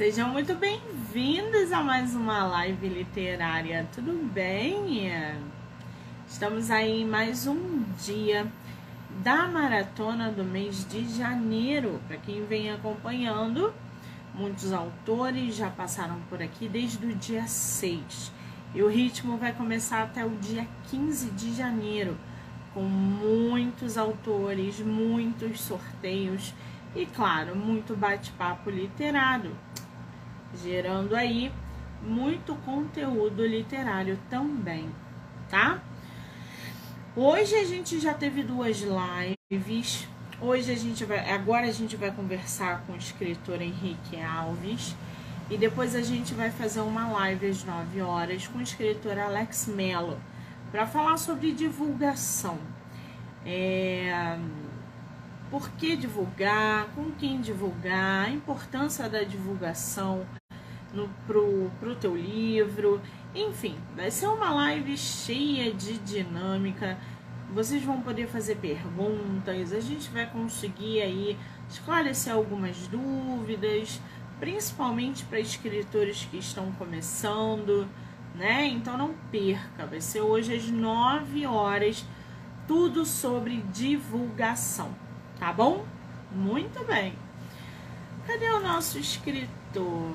Sejam muito bem-vindos a mais uma live literária, tudo bem? Estamos aí em mais um dia da maratona do mês de janeiro. Para quem vem acompanhando, muitos autores já passaram por aqui desde o dia 6. E o ritmo vai começar até o dia 15 de janeiro, com muitos autores, muitos sorteios e, claro, muito bate-papo literário, gerando aí muito conteúdo literário também, tá? Hoje a gente já teve duas lives. Hoje a gente vai, agora a gente vai conversar com o escritor Henrique Alves e depois a gente vai fazer uma live às 9 horas com o escritor Alex Mello para falar sobre divulgação. É, por que divulgar, com quem divulgar, a importância da divulgação no, pro, pro teu livro. Enfim, vai ser uma live cheia de dinâmica. Vocês vão poder fazer perguntas, a gente vai conseguir aí esclarecer algumas dúvidas, principalmente para escritores que estão começando, né? Então não perca, vai ser hoje às 9 horas, tudo sobre divulgação, tá bom? Muito bem. Cadê o nosso escritor?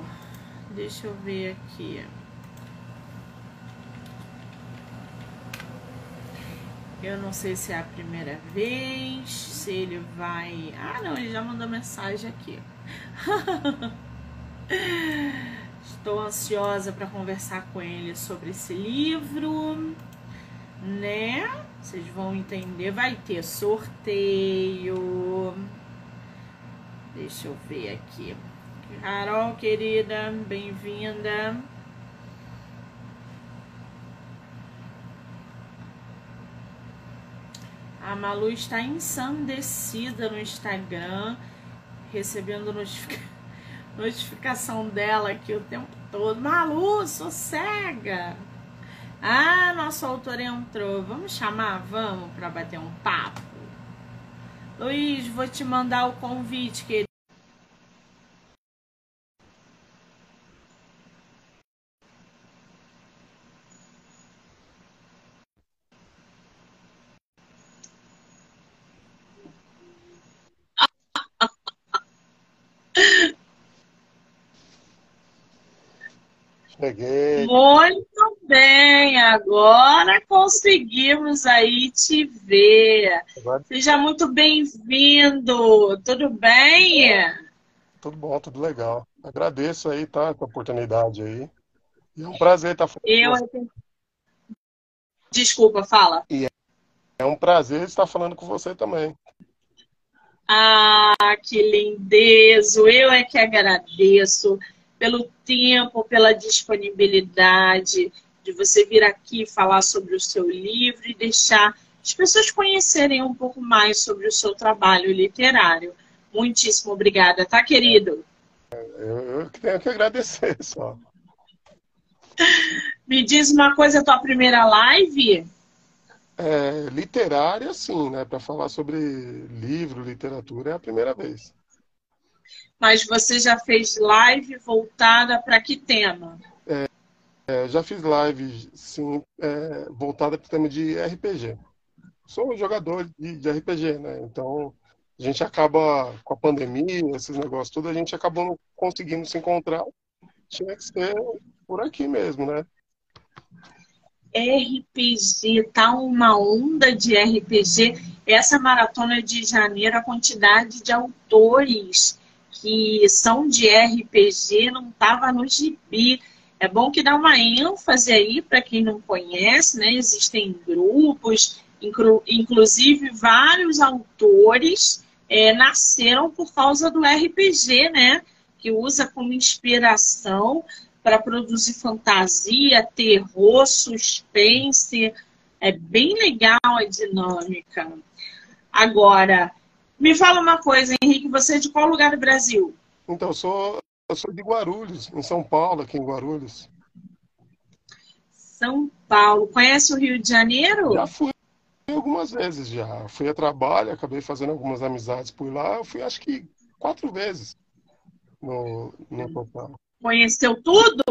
Deixa eu ver aqui. Eu não sei se é a primeira vez, se ele vai. Ah, não, ele já mandou mensagem aqui. Estou ansiosa para conversar com ele sobre esse livro, né? Vocês vão entender. Vai ter sorteio. Deixa eu ver aqui. Carol, querida, bem-vinda. A Malu está ensandecida no Instagram, recebendo notificação dela aqui o tempo todo. Malu, sossega! Ah, nosso autor entrou. Vamos chamar? Vamos para bater um papo. Luiz, vou te mandar o convite, querido. Cheguei. Muito bem, agora conseguimos aí te ver. Agora... Seja muito bem-vindo. Tudo bem? Tudo bom, tudo legal. Agradeço aí, tá, a oportunidade aí. E é um prazer estar falando. Eu... Desculpa, fala. E é um prazer estar falando com você também. Ah, que lindezo! Eu é que agradeço pelo tempo, pela disponibilidade de você vir aqui falar sobre o seu livro e deixar as pessoas conhecerem um pouco mais sobre o seu trabalho literário. Muitíssimo obrigada, tá, querido? Eu, tenho que agradecer só. Me diz uma coisa, tua primeira live? É, literária, sim, né? Para falar sobre livro, literatura, é a primeira vez. Mas você já fez live voltada para que tema? É, é, já fiz live, sim, é, voltada para o tema de RPG. Sou um jogador de, de, RPG, né? Então, a gente acaba, com a pandemia, esses negócios tudo, a gente acabou não conseguindo se encontrar. Tinha que ser por aqui mesmo, né? RPG, tá uma onda de RPG. Essa maratona de janeiro, a quantidade de autores que são de RPG não estava no gibi. É bom que dá uma ênfase aí para quem não conhece, né? Existem grupos, inclu inclusive vários autores é, nasceram por causa do RPG, né? Que usa como inspiração para produzir fantasia, terror, suspense. É bem legal a dinâmica. Agora, me fala uma coisa, Henrique, você é de qual lugar do Brasil? Então, eu sou, eu sou de Guarulhos, em São Paulo, aqui em Guarulhos. São Paulo. Conhece o Rio de Janeiro? Já fui algumas vezes já. Fui a trabalho, acabei fazendo algumas amizades por lá. Eu fui acho que quatro vezes. no, no total. Conheceu tudo?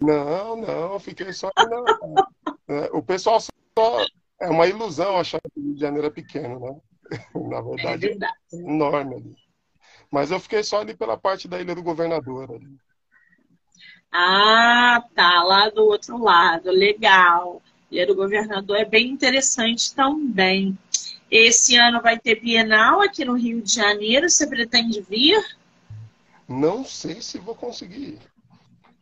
Não, não, fiquei só. Na, é, o pessoal só. É uma ilusão achar que o Rio de Janeiro é pequeno, né? Na verdade, é, verdade. é enorme ali. Mas eu fiquei só ali pela parte da Ilha do Governador. Ali. Ah, tá, lá do outro lado, legal. Ilha do Governador é bem interessante também. Esse ano vai ter Bienal aqui no Rio de Janeiro, você pretende vir? Não sei se vou conseguir.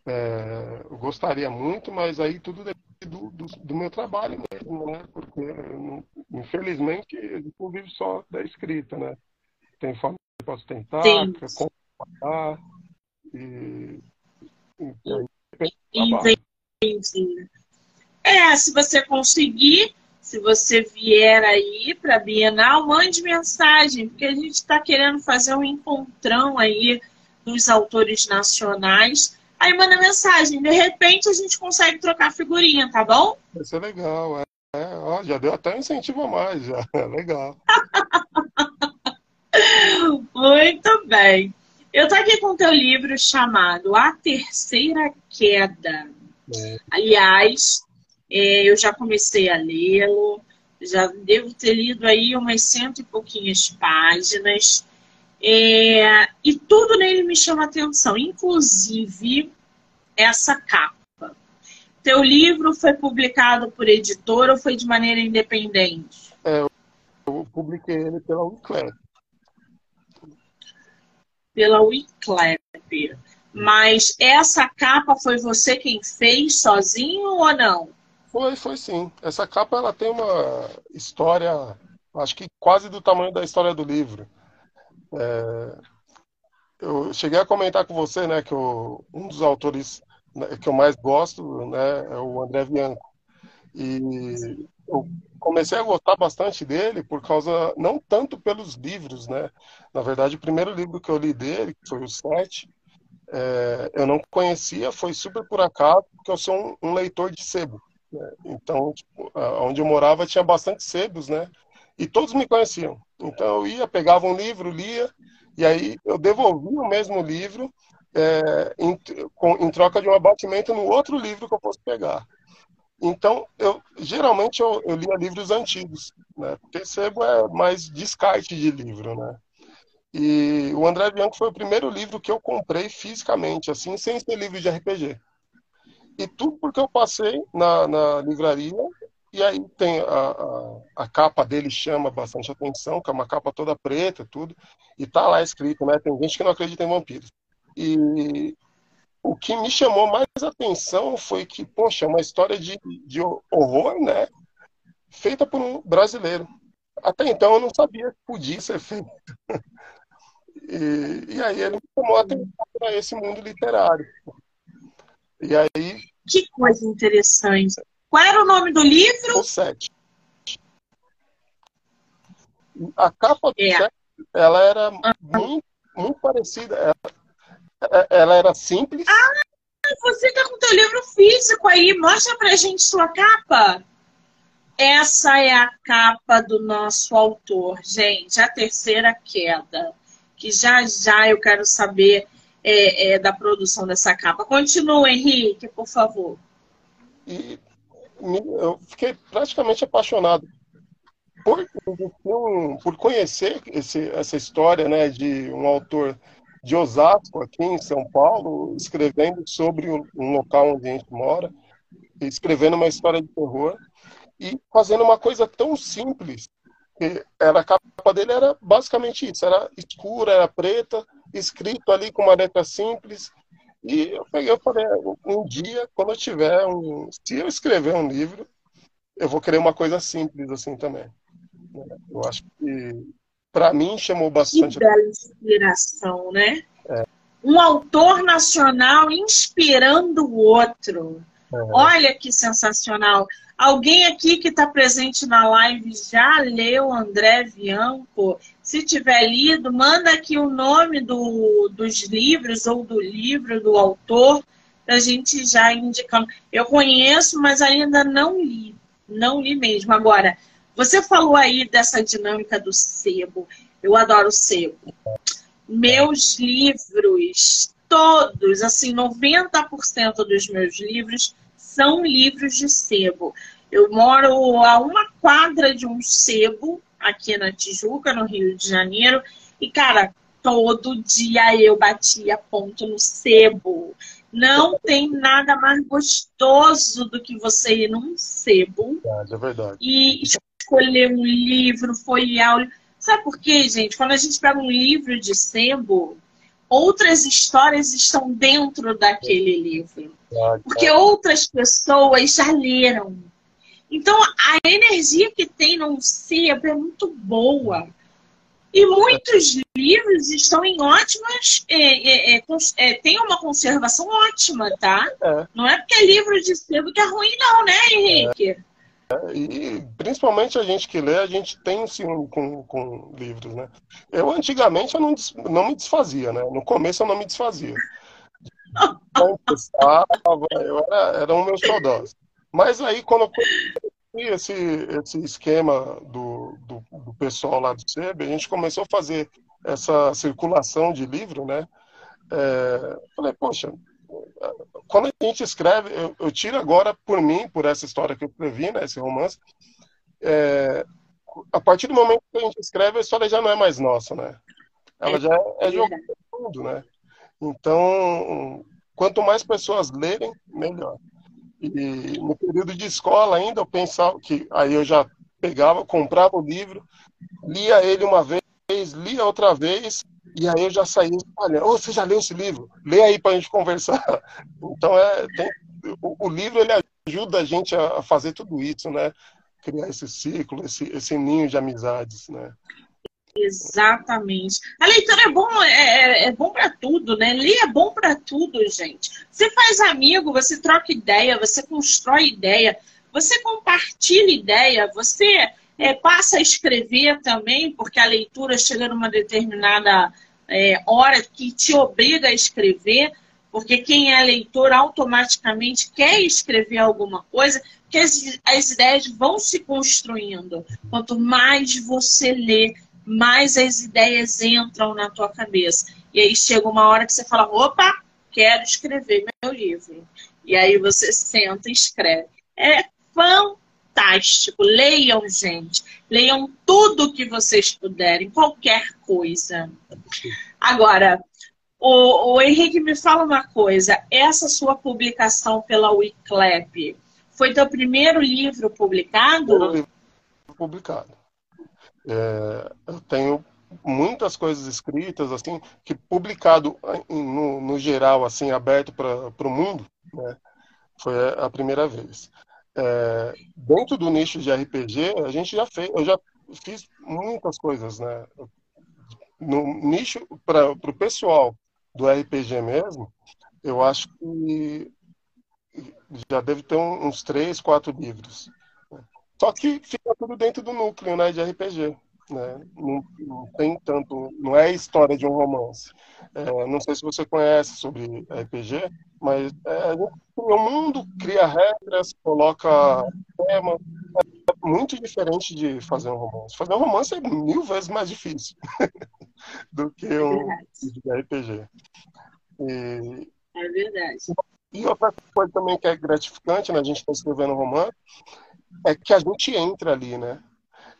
É, eu gostaria muito, mas aí tudo depende do, do, do meu trabalho mesmo, né? Porque, eu não vivo só da escrita, né? Tem forma que eu posso tentar, comparar, e, e, Entendi. É, se você conseguir, se você vier aí para Bienal, mande mensagem, porque a gente está querendo fazer um encontrão aí dos autores nacionais Aí manda mensagem, de repente a gente consegue trocar figurinha, tá bom? Vai ser legal, é. É ó, já deu até um incentivo a mais, já. É legal. Muito bem. Eu tô aqui com o teu livro chamado A Terceira Queda. É. Aliás, é, eu já comecei a lê-lo, já devo ter lido aí umas cento e pouquinhas páginas. É, e tudo nele me chama atenção, inclusive essa capa. Teu livro foi publicado por editora ou foi de maneira independente? É, eu publiquei ele pela Wiclap. Pela Wiclap. Mas essa capa foi você quem fez sozinho ou não? Foi, foi sim. Essa capa ela tem uma história, acho que quase do tamanho da história do livro. É, eu cheguei a comentar com você, né, que um dos autores que eu mais gosto, né, é o André Bianco. E eu comecei a gostar bastante dele por causa, não tanto pelos livros, né? Na verdade, o primeiro livro que eu li dele, que foi o Sete, é, eu não conhecia, foi super por acaso, porque eu sou um, um leitor de sebo. Né? Então, tipo, onde eu morava tinha bastante sebos, né? E todos me conheciam. Então eu ia, pegava um livro, lia, e aí eu devolvia o mesmo livro é, em, com, em, troca de um abatimento no outro livro que eu fosse pegar. Então, eu geralmente eu, eu lia livros antigos, né? Percebo é mais descarte de livro, né? E o André Bianco foi o primeiro livro que eu comprei fisicamente, assim, sem ser livro de RPG. E tudo porque eu passei na, na livraria e aí tem a, a, a, capa dele chama bastante atenção, que é uma capa toda preta, tudo. E tá lá escrito, né? Tem gente que não acredita em vampiros. E o que me chamou mais atenção foi que, poxa, é uma história de, de horror, né? Feita por um brasileiro. Até então eu não sabia que podia ser feito. E, e aí ele me chamou a atenção para esse mundo literário. E aí. Que coisa interessante. Qual era o nome do livro? O Sete. A capa do é. Sete, ela era muito, muito parecida. Ela, ela era simples. Ah, você tá com teu livro físico aí. Mostra pra gente sua capa. Essa é a capa do nosso autor, gente. A terceira queda. Que já já eu quero saber é, é, da produção dessa capa. Continua, Henrique, por favor. E eu fiquei praticamente apaixonado por, por conhecer esse, essa história né, de um autor de Osasco, aqui em São Paulo, escrevendo sobre um local onde a gente mora, escrevendo uma história de terror e fazendo uma coisa tão simples. Que era, a capa dele era basicamente isso, era escura, era preta, escrito ali com uma letra simples, e eu peguei, eu falei, um dia, quando eu tiver um. Se eu escrever um livro, eu vou querer uma coisa simples assim também. Eu acho que, para mim, chamou bastante. Que bela inspiração, né? É. Um autor nacional inspirando o outro. É. Olha que sensacional. Alguém aqui que está presente na live já leu André Bianco? Se tiver lido, manda aqui o nome do, dos livros ou do livro do autor para a gente já indicando. Eu conheço, mas ainda não li. Não li mesmo. Agora, você falou aí dessa dinâmica do sebo. Eu adoro sebo. meus livros, todos, assim, 90% dos meus livros são livros de sebo. Eu moro a uma quadra de um sebo aqui na Tijuca, no Rio de Janeiro, e cara, todo dia eu batia ponto no sebo. Não tem nada mais gostoso do que você ir num sebo. É, é verdade. E escolher um livro, folhear. Sabe por quê, gente? Quando a gente pega um livro de sebo, outras histórias estão dentro daquele livro. Porque outras pessoas já leram. Então, a energia que tem num sebo é muito boa. E muitos livros estão em ótimas. É, é, é, é, tem uma conservação ótima, tá? É. Não é porque é livro de sebo que é ruim, não, né, Henrique? É, e principalmente a gente que lê, a gente tem ciúme com, com livros, né? Eu antigamente eu não, não me desfazia, né? No começo eu não me desfazia. Eu era, era um meus xodós. Mas aí quando eu esse, esse esquema do, do, do, pessoal lá do SEB, a gente começou a fazer essa circulação de livro, né? É, falei, poxa, quando a gente escreve, eu, eu, tiro agora por mim, por essa história que eu escrevi, né, esse romance, é, a partir do momento que a gente escreve, a história já não é mais nossa, né? Ela já é, é jogada no mundo, né? Então, quanto mais pessoas lerem, melhor. E no período de escola ainda, eu pensava que aí eu já pegava, comprava o livro, lia ele uma vez, lia outra vez, e aí eu já saía espalhando. Oh, você já leu esse livro? Lê aí para a gente conversar. Então, é, tem, o, o, livro ele ajuda a gente a fazer tudo isso, né? Criar esse ciclo, esse, esse ninho de amizades, né? Exatamente. A leitura é bom, é, é, é bom para tudo, né? Ler é bom para tudo, gente. Você faz amigo, você troca ideia, você constrói ideia, você compartilha ideia, você é, passa a escrever também, porque a leitura chega numa determinada é, hora que te obriga a escrever, porque quem é leitor automaticamente quer escrever alguma coisa, que as, as ideias vão se construindo. Quanto mais você lê, mais as ideias entram na tua cabeça. E aí chega uma hora que você fala: opa, quero escrever meu livro. E aí você senta e escreve. É fantástico. Leiam, gente. Leiam tudo que vocês puderem, qualquer coisa. Agora, o, o Henrique me fala uma coisa. Essa sua publicação pela Wiclap foi teu primeiro livro publicado? Publicado. É, eu tenho muitas coisas escritas, assim, que publicado no, no geral, assim, aberto para o mundo, né, foi a primeira vez. É, dentro do nicho de RPG, a gente já fez, eu já fiz muitas coisas, né? No nicho, para o pessoal do RPG mesmo, eu acho que já deve ter uns três, quatro livros. Só que fica tudo dentro do núcleo né, de RPG. Né? Não, não, tem tanto, não é história de um romance. É, não sei se você conhece sobre RPG, mas é, o mundo cria regras, coloca tema. É muito diferente de fazer um romance. Fazer um romance é mil vezes mais difícil do que um RPG. E, é verdade. E outra coisa também que é gratificante, né, a gente está escrevendo um romance, é que a gente entra ali, né?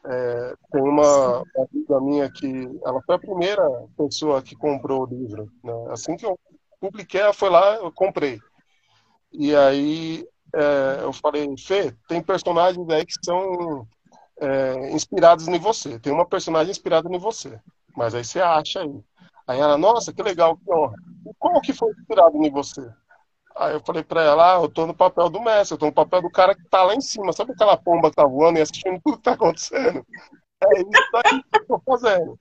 É, tem uma amiga minha que ela foi a primeira pessoa que comprou o livro. Né? Assim que eu publiquei, ela foi lá, eu comprei. E aí é, eu falei, Fê, tem personagens aí que são é, inspirados em você. Tem uma personagem inspirada em você. Mas aí você acha aí. Aí ela, nossa, que legal, que honra. E qual que foi inspirado em você? Aí eu falei pra ela, ah, eu tô no papel do mestre, eu tô no papel do cara que tá lá em cima. Sabe aquela pomba que tá voando e assistindo tudo que tá acontecendo? É isso aí que eu tô fazendo.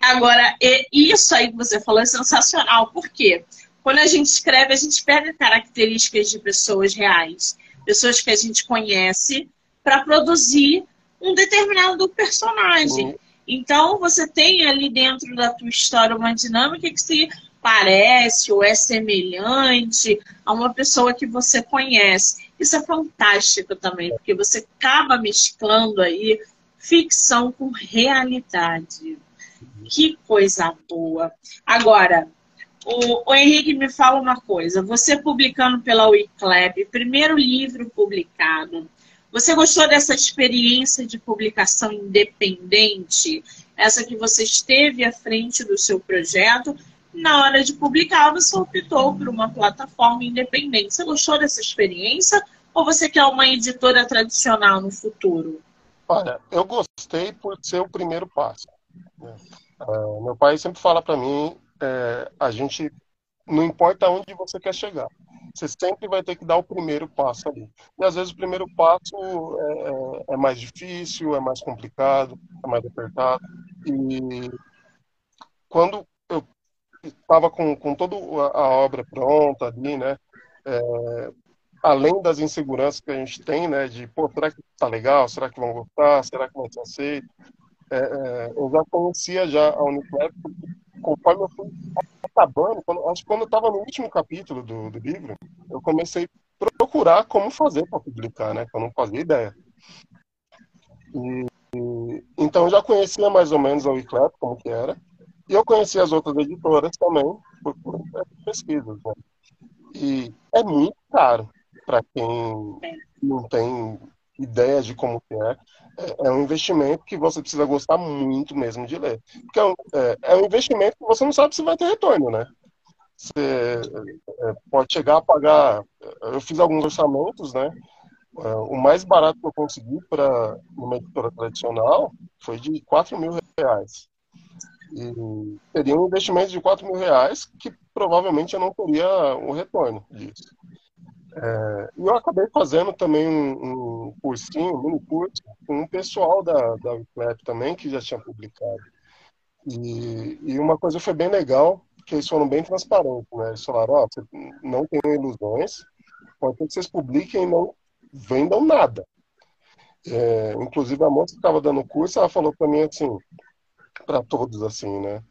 Agora, isso aí que você falou é sensacional. Por quê? Quando a gente escreve, a gente pega características de pessoas reais, pessoas que a gente conhece, para produzir um determinado personagem. Uhum. Então, você tem ali dentro da tua história uma dinâmica que se parece ou é semelhante a uma pessoa que você conhece. Isso é fantástico também, porque você acaba mesclando aí ficção com realidade. Que coisa boa. Agora, o, o, Henrique me fala uma coisa. Você publicando pela Wiclab, primeiro livro publicado, você gostou dessa experiência de publicação independente? Essa que você esteve à frente do seu projeto, na hora de publicar, você optou por uma plataforma independente. Você gostou dessa experiência ou você quer uma editora tradicional no futuro? Olha, eu gostei por ser o primeiro passo. Uh, meu pai sempre fala para mim, é, a gente não importa onde você quer chegar, você sempre vai ter que dar o primeiro passo ali. E às vezes o primeiro passo é, é, é mais difícil, é mais complicado, é mais apertado. E quando estava com, com toda a obra pronta ali, né? É, além das inseguranças que a gente tem, né? De, pô, será que tá legal? Será que vão gostar? Será que vai ser aceito? É, é, eu já conhecia já a Uniclap, conforme eu fui acabando, quando, acho que quando eu estava no último capítulo do, do livro, eu comecei a procurar como fazer para publicar, né? Que eu não fazia ideia. E, e, então eu já conhecia mais ou menos a Wiclap, como que era, e eu conhecia as outras editoras também, por, por pesquisas, né? E é muito caro para quem não tem ideia de como que é. é. É um investimento que você precisa gostar muito mesmo de ler. Porque é um, é, é um investimento que você não sabe se vai ter retorno, né? Você é, pode chegar a pagar. Eu fiz alguns orçamentos, né? É, o mais barato que eu consegui para uma editora tradicional foi de 4 mil reais. E seria um investimento de 4 mil reais que provavelmente eu não teria o retorno disso. É, e eu acabei fazendo também um, um cursinho, um mini curso, com um pessoal da, da Wiclap também, que já tinha publicado. E, e uma coisa foi bem legal, que eles foram bem transparentes, né? Eles falaram, ó, oh, não tenham ilusões, pode ser que vocês publiquem e não vendam nada. É, inclusive a moça que estava dando o curso, ela falou para mim assim, para todos assim, né?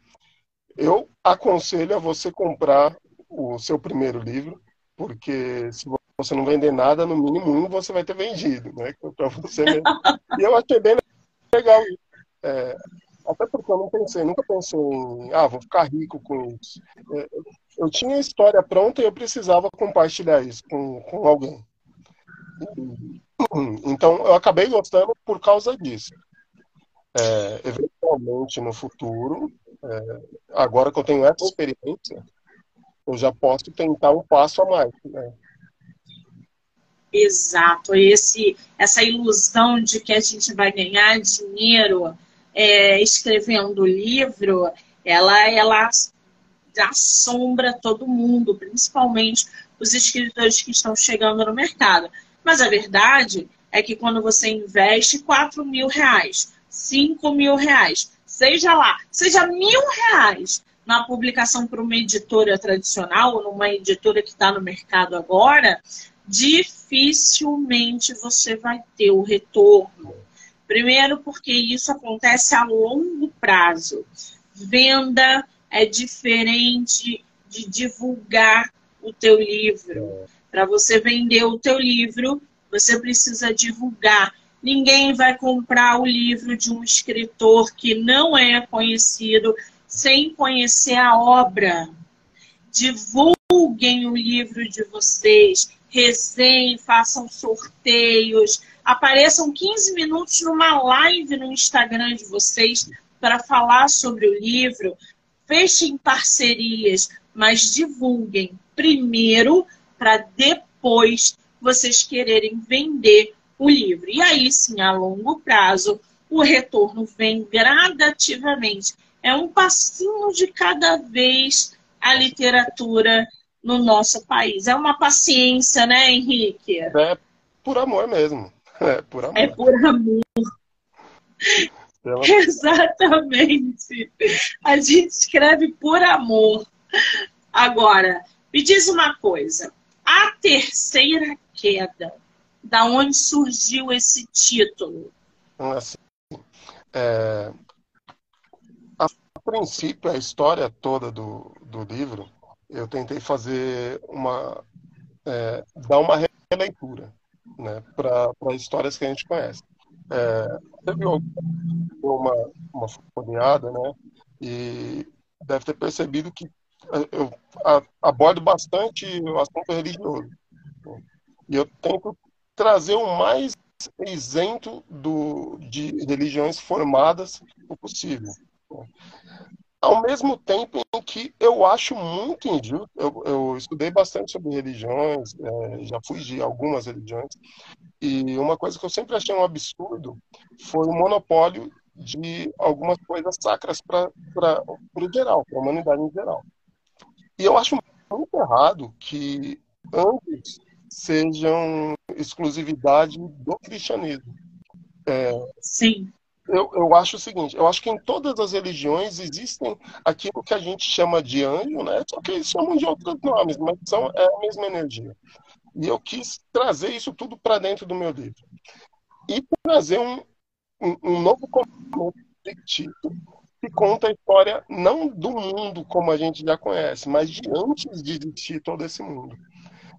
Eu aconselho a você comprar o seu primeiro livro, porque se você não vender nada, no mínimo um você vai ter vendido, né? Para você mesmo. E eu achei bem legal isso. É, até porque eu não pensei, nunca pensei em, ah, vou ficar rico com isso. É, eu tinha a história pronta e eu precisava compartilhar isso com, com alguém. Então, eu acabei gostando por causa disso. É, eventualmente, no futuro, é, agora que eu tenho essa experiência, eu já posso tentar um passo a mais. Né? Exato, esse, essa ilusão de que a gente vai ganhar dinheiro é, escrevendo livro, ela, ela assombra todo mundo, principalmente os escritores que estão chegando no mercado. Mas a verdade é que quando você investe 4 mil reais, 5 mil reais, seja lá, seja mil reais na publicação para uma editora tradicional ou numa editora que está no mercado agora, dificilmente você vai ter o retorno. Primeiro, porque isso acontece a longo prazo. Venda é diferente de divulgar o teu livro. Para você vender o teu livro, você precisa divulgar. Ninguém vai comprar o livro de um escritor que não é conhecido sem conhecer a obra. Divulguem o livro de vocês, resenhem, façam sorteios, apareçam 15 minutos numa live no Instagram de vocês para falar sobre o livro, fechem parcerias, mas divulguem primeiro para depois vocês quererem vender o livro. E aí sim, a longo prazo, o retorno vem gradativamente é um passinho de cada vez a literatura no nosso país. É uma paciência, né, Henrique? É por amor mesmo. É por amor. É por amor. Exatamente. A gente escreve por amor. Agora, me diz uma coisa. A terceira queda, da onde surgiu esse título? Assim, é, princípio, a história toda do, do livro, eu tentei fazer uma. É, dar uma releitura né, para histórias que a gente conhece. É, teve uma, uma folheada, né? e deve ter percebido que eu abordo bastante o assunto religioso. E eu tento trazer o mais isento do, de religiões formadas o possível. Ao mesmo tempo em que eu acho muito injusto, eu, eu estudei bastante sobre religiões, é, já fui de algumas religiões, e uma coisa que eu sempre achei um absurdo foi o monopólio de algumas coisas sacras para o geral, para a humanidade em geral. E eu acho muito errado que antes sejam exclusividade do cristianismo. É, Sim. Eu, eu acho o seguinte, eu acho que em todas as religiões existem aquilo que a gente chama de anjo, né? Só que eles chamam de outros nomes, mas são é a mesma energia. E eu quis trazer isso tudo para dentro do meu livro. E trazer um, um, um novo conceito que conta a história não do mundo como a gente já conhece, mas de antes de existir todo esse mundo.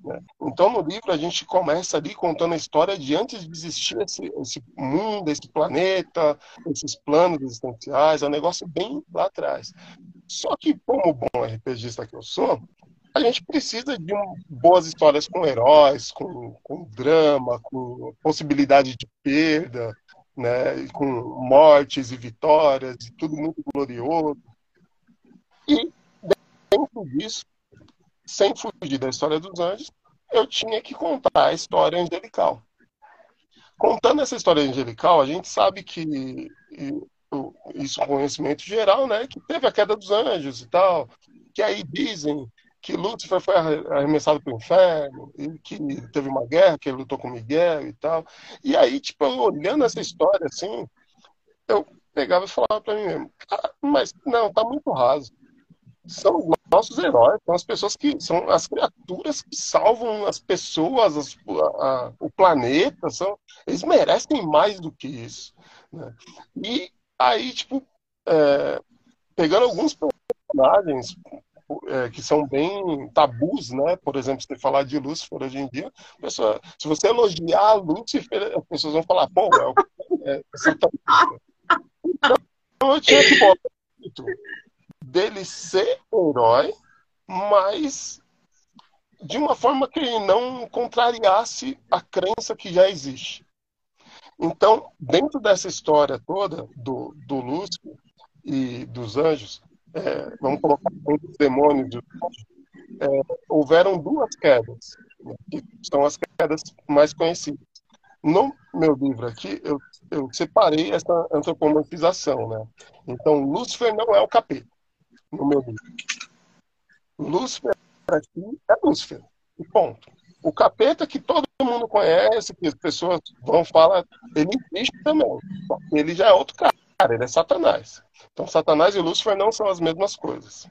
Né? Então, no livro, a gente começa ali contando a história de antes de existir esse, esse mundo, esse planeta, esses planos existenciais, é um negócio bem lá atrás. Só que, como bom RPGista que eu sou, a gente precisa de um, boas histórias com heróis, com, com drama, com possibilidade de perda, né, com mortes e vitórias, e tudo muito glorioso. E dentro disso, sem fugir da história dos anjos, eu tinha que contar a história angelical. Contando essa história angelical, a gente sabe que isso é um conhecimento geral, né, que teve a queda dos anjos e tal, que aí dizem que Lúcifer foi arremessado para o inferno, e que teve uma guerra, que ele lutou com Miguel e tal. E aí, tipo, olhando essa história assim, eu pegava e falava para mim mesmo, ah, mas não, tá muito raso são os nossos heróis, são as pessoas que são as criaturas que salvam as pessoas, as, a, a, o planeta, são, eles merecem mais do que isso. Né? E aí, tipo, é, pegando alguns personagens é, que são bem tabus, né? Por exemplo, se falar de Lúcifer hoje em dia, pessoa, se você elogiar Lúcifer, as pessoas vão falar, pô, é, é, é Então, eu tinha que botar dele ser herói, mas de uma forma que não contrariasse a crença que já existe. Então, dentro dessa história toda do, do Lúcifer e dos anjos, é, vamos colocar os demônios, é, houveram duas quedas, né, que são as quedas mais conhecidas. No meu livro aqui, eu, eu separei essa antropomorfização. Né? Então, Lúcifer não é o capeta no meu livro. Lúcifer é Lúcifer. E ponto. O capeta que todo mundo conhece, que as pessoas vão falar, ele existe também. Ele já é outro cara, ele é Satanás. Então, Satanás e Lúcifer não são as mesmas coisas.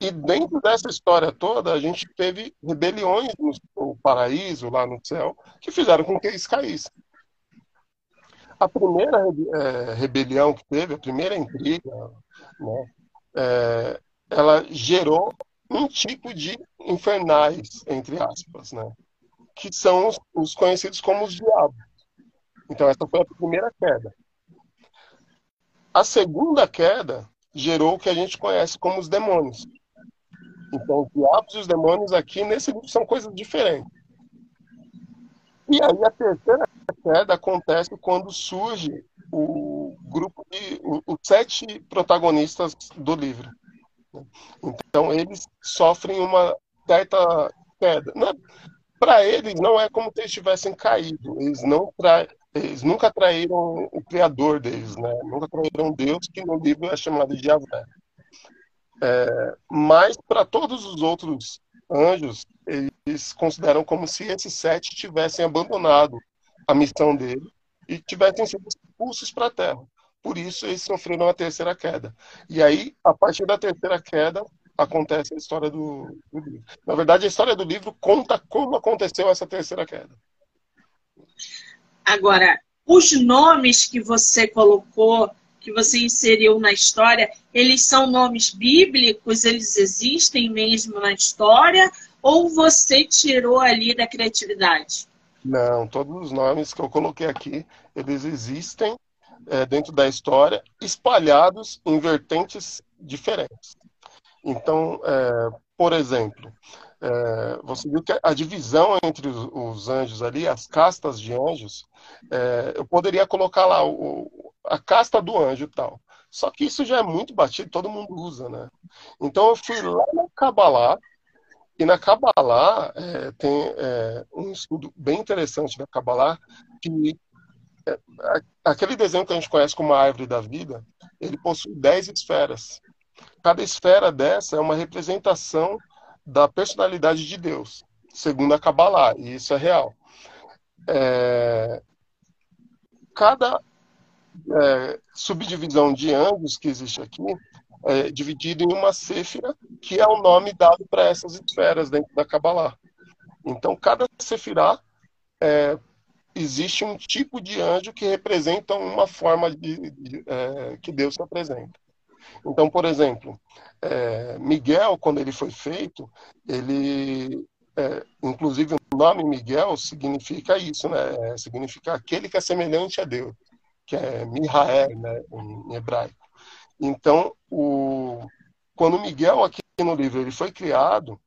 E dentro dessa história toda, a gente teve rebeliões no paraíso, lá no céu, que fizeram com que eles caíssem. A primeira é, rebelião que teve, a primeira intriga, né, é, ela gerou um tipo de infernais, entre aspas, né? que são os, os conhecidos como os diabos. Então, essa foi a primeira queda. A segunda queda gerou o que a gente conhece como os demônios. Então, os diabos e os demônios aqui, nesse livro, são coisas diferentes. E aí, a terceira queda acontece quando surge o grupo de os sete protagonistas do livro. Então eles sofrem uma certa queda. Para eles não é como se eles tivessem caído. Eles não tra... eles nunca traíram o criador deles, né? Nunca traíram Deus, que no livro é chamado de Yahvé. É, mas para todos os outros anjos, eles consideram como se esses sete tivessem abandonado a missão dele e tivessem sido expulsos para a Terra. Por isso eles sofreram a terceira queda. E aí, a partir da terceira queda, acontece a história do, do livro. Na verdade, a história do livro conta como aconteceu essa terceira queda. Agora, os nomes que você colocou, que você inseriu na história, eles são nomes bíblicos? Eles existem mesmo na história? Ou você tirou ali da criatividade? Não, todos os nomes que eu coloquei aqui, eles existem é, dentro da história, espalhados em vertentes diferentes. Então, é, por exemplo, é, você viu que a divisão entre os, os, anjos ali, as castas de anjos, eu poderia colocar lá o, a casta do anjo tal. Só que isso já é muito batido, todo mundo usa, né? Então eu fui lá na Kabbalah, e na Kabbalah é, tem é, um estudo bem interessante da Kabbalah, que é, aquele desenho que a gente conhece como a árvore da vida, ele possui dez esferas. Cada esfera dessa é uma representação da personalidade de Deus, segundo a Kabbalah, e isso é real. É, cada é, subdivisão de anjos que existe aqui é dividido em uma céfira, que é o nome dado para essas esferas dentro da Kabbalah. Então, cada sefirá é, existe um tipo de anjo que representa uma forma de, de é, que Deus se apresenta. Então, por exemplo, é, Miguel, quando ele foi feito, ele, é, inclusive o nome Miguel significa isso, né? É, significa aquele que é semelhante a Deus, que é Mihael, né, em hebraico. Então, o, quando Miguel aqui no livro ele foi criado,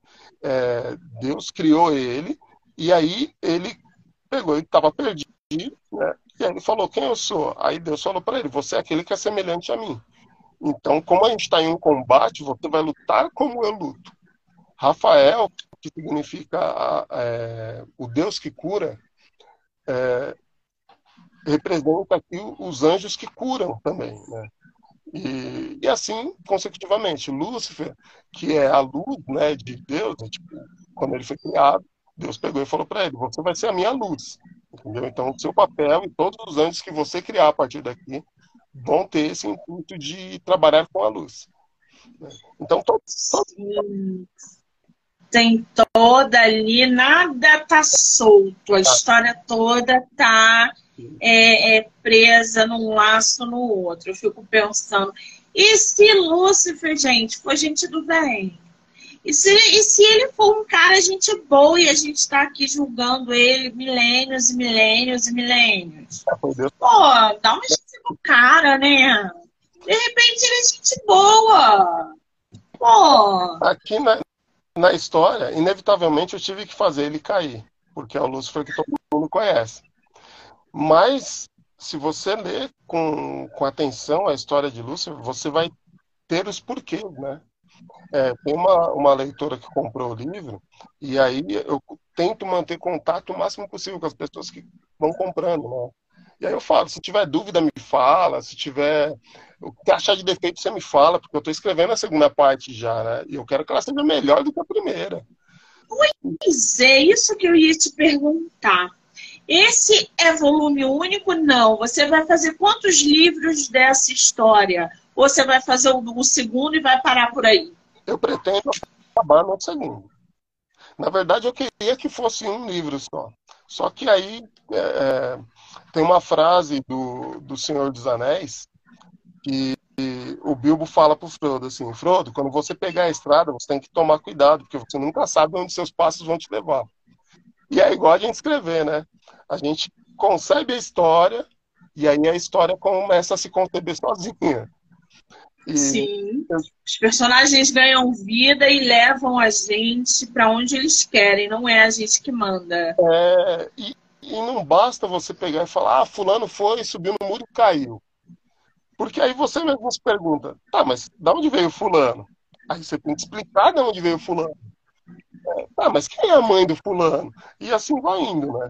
é, Deus criou ele e aí ele pegou, ele estava perdido, né? E aí ele falou: Quem eu sou? Aí Deus falou para ele: Você é aquele que é semelhante a mim. Então, como a gente está em um combate, você vai lutar como eu luto. Rafael, que significa é, o Deus que cura, é, representa aqui os anjos que curam também, né? E, e, assim consecutivamente. Lúcifer, que é a luz né, de Deus, né, tipo, quando ele foi criado, Deus pegou e falou para ele: Você vai ser a minha luz. Entendeu? Então, o seu papel e todos os anjos que você criar a partir daqui vão ter esse intuito de trabalhar com a luz. Né? Então, todos. Tem toda ali, nada tá solto, a tá. história toda tá é, é, presa num laço no outro. Eu fico pensando, e se Lúcifer, gente, for gente do bem? E se, e se ele for um cara gente boa e a gente está aqui julgando ele milênios e milênios e milênios? Pô, dá uma chance pro cara, né? De repente ele é gente boa. Pô. Aqui na, na história, inevitavelmente eu tive que fazer ele cair. Porque é o Lúcifer que todo mundo conhece. Mas, se você ler com, com atenção a história de Lúcifer, você vai ter os porquês, né? É, tem uma, uma leitora que comprou o livro, e aí eu tento manter contato o máximo possível com as pessoas que vão comprando, né? E aí eu falo, se tiver dúvida, me fala, se tiver o que achar de defeito, você me fala, porque eu estou escrevendo a segunda parte já, né? E eu quero que ela seja melhor do que a primeira. Pois é, isso que eu ia te perguntar. Esse é volume único? Não. Você vai fazer quantos livros dessa história? Ou você vai fazer o, segundo e vai parar por aí? Eu pretendo acabar no segundo. Na verdade, eu queria que fosse um livro só. Só que aí é, é tem uma frase do, do Senhor dos Anéis que o Bilbo fala para o Frodo assim, Frodo, quando você pegar a estrada, você tem que tomar cuidado, porque você nunca sabe onde seus passos vão te levar. E é igual a gente escrever, né? A gente concebe a história e aí a história começa a se conceber sozinha. E... Sim. Os personagens ganham vida e levam a gente para onde eles querem, não é a gente que manda. É, e, e não basta você pegar e falar, ah, fulano foi, subiu no muro e caiu. Porque aí você mesmo se pergunta, tá, mas de onde veio fulano? Aí você tem que explicar de onde veio fulano. É, tá, mas quem é a mãe do fulano? E assim vai indo, né?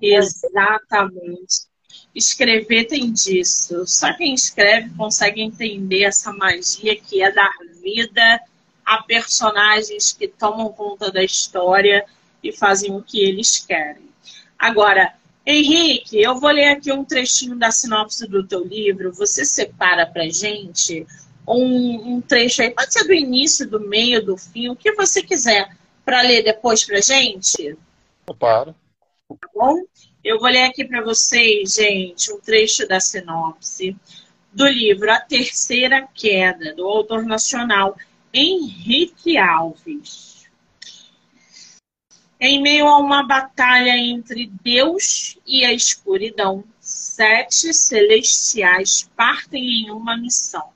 Exatamente. Escrever tem disso. Só quem escreve consegue entender essa magia que é dar vida a personagens que tomam conta da história e fazem o que eles querem. Agora, Henrique, eu vou ler aqui um trechinho da sinopse do teu livro. Você separa pra gente um, um trecho aí, pode ser do início, do meio, do fim, o que você quiser, para ler depois pra gente? Eu paro tá bom? Eu vou ler aqui para vocês, gente, um trecho da sinopse do livro A Terceira Queda, do autor nacional Henrique Alves. Em meio a uma batalha entre Deus e a escuridão, sete celestiais partem em uma missão: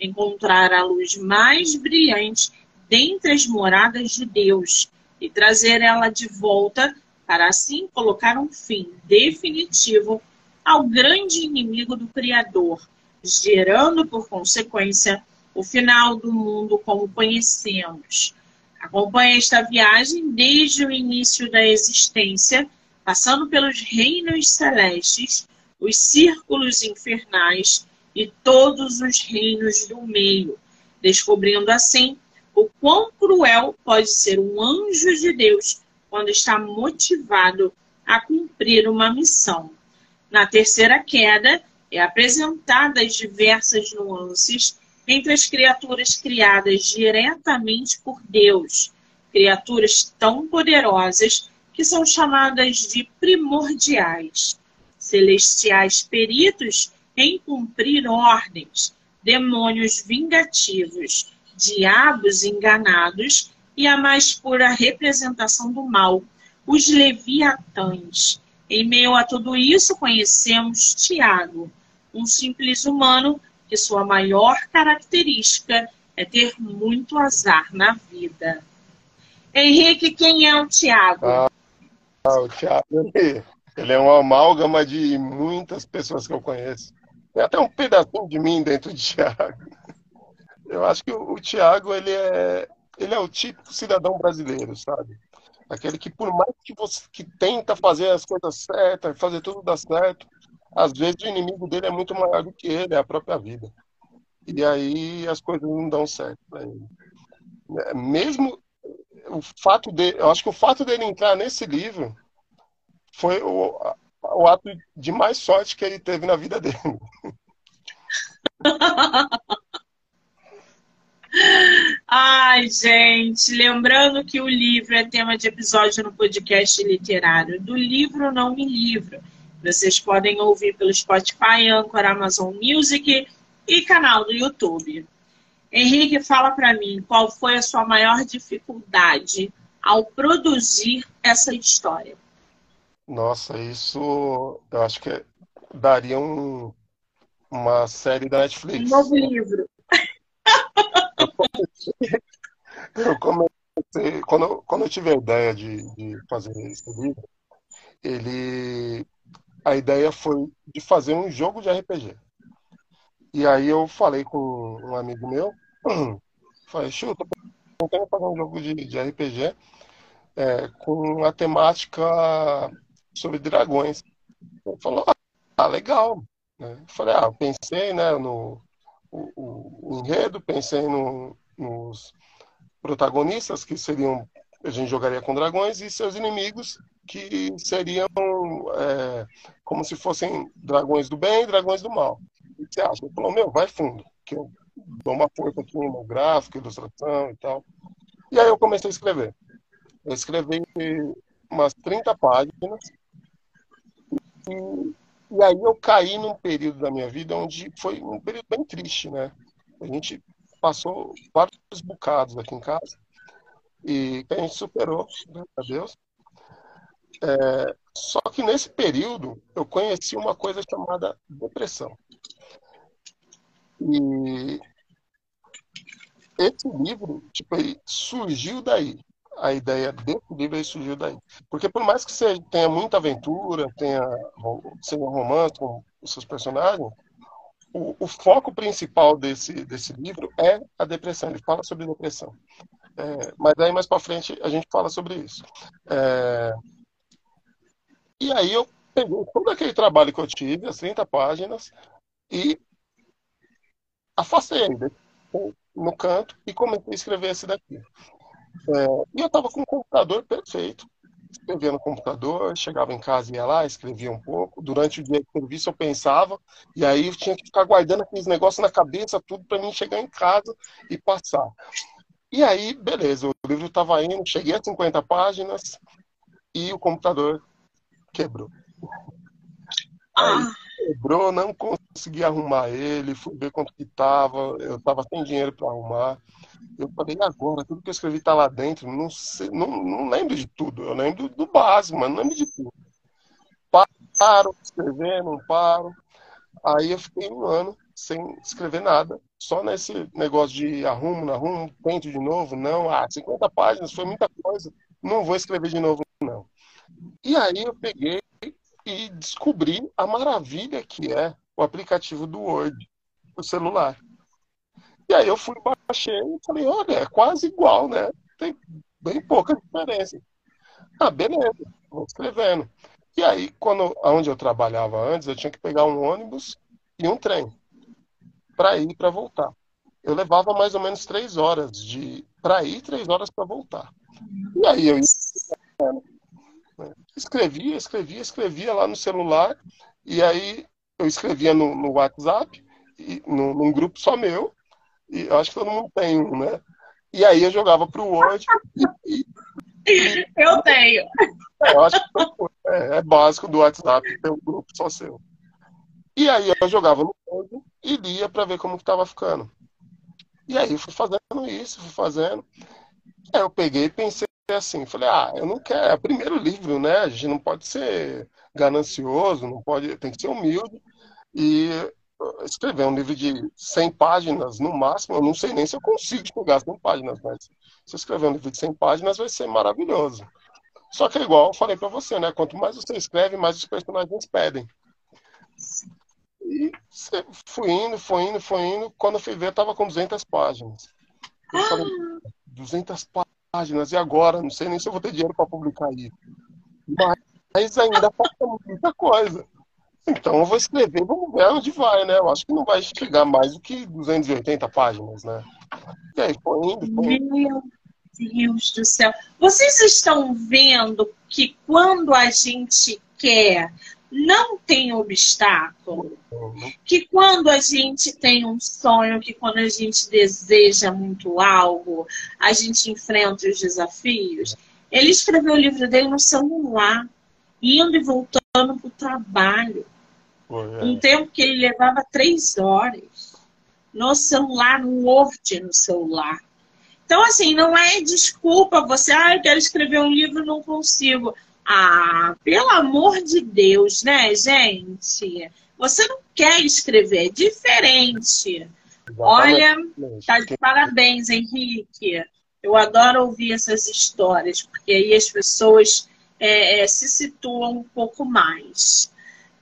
encontrar a luz mais brilhante dentre as moradas de Deus e trazer ela de volta para assim colocar um fim definitivo ao grande inimigo do Criador, gerando por consequência o final do mundo como conhecemos. Acompanhe esta viagem desde o início da existência, passando pelos reinos celestes, os círculos infernais e todos os reinos do meio, descobrindo assim o quão cruel pode ser um anjo de Deus quando está motivado a cumprir uma missão. Na terceira queda, é apresentada as diversas nuances entre as criaturas criadas diretamente por Deus, criaturas tão poderosas que são chamadas de primordiais, celestiais peritos em cumprir ordens, demônios vingativos, diabos enganados e a mais pura representação do mal, os leviatães. Em meio a tudo isso, conhecemos Tiago, um simples humano que sua maior característica é ter muito azar na vida. Henrique, quem é o Tiago? Ah, o Tiago, ele, é uma amálgama de muitas pessoas que eu conheço. Tem até um pedacinho de mim dentro de Tiago. Eu acho que o, o Tiago, ele é, ele é o típico cidadão brasileiro, sabe? Aquele que, por mais que você que tenta fazer as coisas certas, fazer tudo dar certo, às vezes o inimigo dele é muito maior do que ele, é a própria vida. E aí as coisas não dão certo para ele. É, mesmo o fato dele, eu acho que o fato dele entrar nesse livro foi o, o ato de mais sorte que ele teve na vida dele. Ai, gente, lembrando que o livro é tema de episódio no podcast literário. Do livro não me livro. Vocês podem ouvir pelo Spotify, Anchor, Amazon Music e canal do YouTube. Henrique, fala para mim qual foi a sua maior dificuldade ao produzir essa história. Nossa, isso eu acho que daria um, uma série da Netflix. Um novo livro. eu comecei, quando, eu, quando eu tive a ideia de, de fazer esse livro, ele, a ideia foi de fazer um jogo de RPG. E aí eu falei com um amigo meu, falei, chuta, quero fazer um jogo de, de RPG é, com a temática sobre dragões. Ele falou, ah, legal. Eu falei, ah, pensei né, no o, o enredo, pensei no, nos protagonistas, que seriam, a gente jogaria com dragões, e seus inimigos, que seriam é, como se fossem dragões do bem e dragões do mal. Que você acha? Ele falou, meu, vai fundo, que eu dou uma força aqui no gráfico, ilustração e tal. E aí eu comecei a escrever. Eu escrevi umas 30 páginas e, e aí eu caí num período da minha vida onde foi um período bem triste, né? A gente passou vários bocados aqui em casa e a gente superou, graças a Deus. É, só que nesse período eu conheci uma coisa chamada depressão. E esse livro, tipo, surgiu daí. A ideia desse livro surgiu daí. Porque por mais que você tenha muita aventura, tenha seja um romance com os seus personagens, o, o, foco principal desse, desse livro é a depressão. Ele fala sobre depressão. É, mas aí mais para frente a gente fala sobre isso. É, e aí eu peguei todo aquele trabalho que eu tive, as 30 páginas, e afastei ele no canto e comecei a escrever esse daqui. É, e eu estava com um computador perfeito escrevia no computador, chegava em casa, ia lá, escrevia um pouco. Durante o dia de serviço eu pensava, e aí eu tinha que ficar guardando aqueles negócios na cabeça, tudo para mim chegar em casa e passar. E aí, beleza, o livro estava indo, cheguei a 50 páginas e o computador quebrou. Aí ah. quebrou, não consegui arrumar ele, fui ver quanto que tava, eu tava sem dinheiro para arrumar. Eu falei, agora, tudo que eu escrevi tá lá dentro, não, sei, não, não lembro de tudo. Eu lembro do básico, mas não lembro de tudo. paro, escrever, não paro. Aí eu fiquei um ano sem escrever nada, só nesse negócio de arrumo, não arrumo, tento de novo, não, ah, 50 páginas foi muita coisa, não vou escrever de novo, não. E aí eu peguei e descobri a maravilha que é o aplicativo do Word, o celular. E aí eu fui, baixei e falei, olha, é quase igual, né? Tem bem pouca diferença. Ah, beleza, vou escrevendo. E aí, quando, onde eu trabalhava antes, eu tinha que pegar um ônibus e um trem para ir e para voltar. Eu levava mais ou menos três horas de para ir, três horas para voltar. E aí eu escrevia, escrevia, escrevia lá no celular e aí eu escrevia no, no WhatsApp, e, no, num grupo só meu, e eu acho que todo mundo tem um, né? E aí eu jogava para o Word. E, e, eu tenho. É, eu acho que é, é básico do WhatsApp ter um grupo só seu. E aí eu jogava no Word e lia para ver como estava ficando. E aí fui fazendo isso, fui fazendo. Aí eu peguei e pensei assim, falei, ah, eu não quero, é o primeiro livro, né? A gente não pode ser ganancioso, não pode, tem que ser humilde. E escrever um livro de 100 páginas no máximo, eu não sei nem se eu consigo a 100 páginas, mas se eu escrever um livro de 100 páginas vai ser maravilhoso. Só que é igual eu falei para você, né? Quanto mais você escreve, mais os personagens pedem. E fui indo, foi indo, foi indo. Quando eu fui ver, eu tava com 200 páginas. Eu falei, 200 páginas, e agora? Não sei nem se eu vou ter dinheiro para publicar isso. Mas ainda falta muita coisa. Então eu vou escrever, vamos ver onde vai, né? Eu acho que não vai chegar mais do que 280 páginas, né? E aí foi indo, foi indo. Meu Deus do céu. Vocês estão vendo que quando a gente quer, não tem obstáculo? Que quando a gente tem um sonho, que quando a gente deseja muito algo, a gente enfrenta os desafios? Ele escreveu o livro dele no celular, indo e voltando para o trabalho. Um tempo que ele levava três horas no celular, no Word no celular. Então, assim, não é desculpa você, ah, eu quero escrever um livro não consigo. Ah, pelo amor de Deus, né, gente? Você não quer escrever, é diferente. Olha, tá de parabéns, Henrique. Eu adoro ouvir essas histórias, porque aí as pessoas é, é, se situam um pouco mais.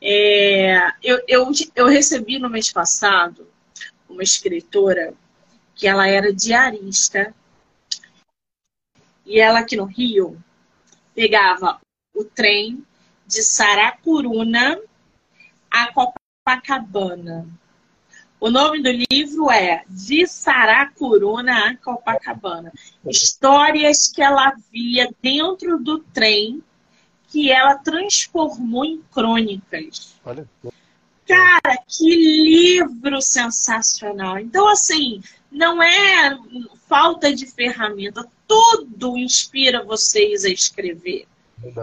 É, eu, eu, eu recebi no mês passado uma escritora que ela era diarista e ela aqui no Rio pegava o trem de Saracuruna a Copacabana. O nome do livro é De Saracuruna a Copacabana. Histórias que ela via dentro do trem que ela transformou em crônicas. Olha. Cara, que livro sensacional! Então, assim, não é falta de ferramenta, tudo inspira vocês a escrever.